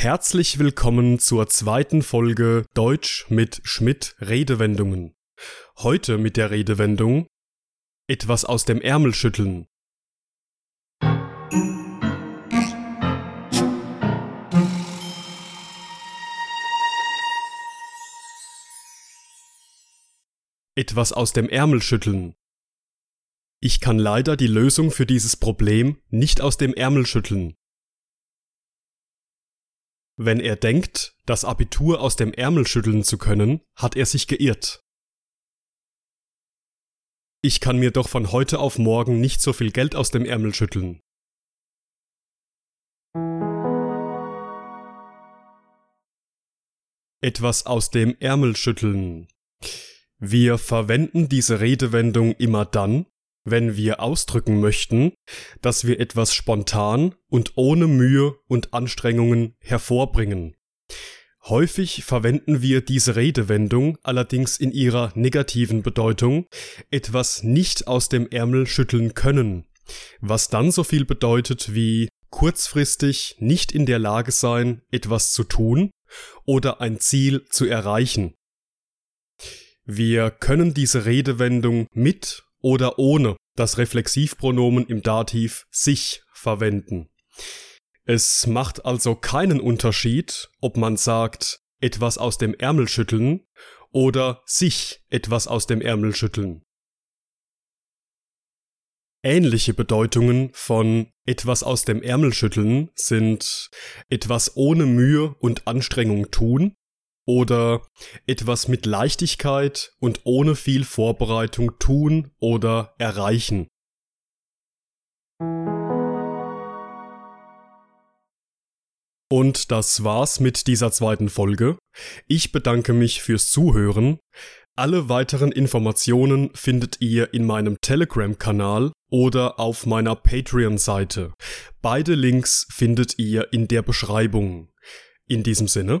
Herzlich willkommen zur zweiten Folge Deutsch mit Schmidt Redewendungen. Heute mit der Redewendung etwas aus dem Ärmel schütteln. Etwas aus dem Ärmel schütteln. Ich kann leider die Lösung für dieses Problem nicht aus dem Ärmel schütteln. Wenn er denkt, das Abitur aus dem Ärmel schütteln zu können, hat er sich geirrt. Ich kann mir doch von heute auf morgen nicht so viel Geld aus dem Ärmel schütteln. Etwas aus dem Ärmel schütteln. Wir verwenden diese Redewendung immer dann, wenn wir ausdrücken möchten, dass wir etwas spontan und ohne Mühe und Anstrengungen hervorbringen. Häufig verwenden wir diese Redewendung allerdings in ihrer negativen Bedeutung, etwas nicht aus dem Ärmel schütteln können, was dann so viel bedeutet wie kurzfristig nicht in der Lage sein, etwas zu tun oder ein Ziel zu erreichen. Wir können diese Redewendung mit oder ohne das Reflexivpronomen im Dativ sich verwenden. Es macht also keinen Unterschied, ob man sagt etwas aus dem Ärmel schütteln oder sich etwas aus dem Ärmel schütteln. Ähnliche Bedeutungen von etwas aus dem Ärmel schütteln sind etwas ohne Mühe und Anstrengung tun oder etwas mit Leichtigkeit und ohne viel Vorbereitung tun oder erreichen. Und das war's mit dieser zweiten Folge. Ich bedanke mich fürs Zuhören. Alle weiteren Informationen findet ihr in meinem Telegram-Kanal oder auf meiner Patreon-Seite. Beide Links findet ihr in der Beschreibung. In diesem Sinne,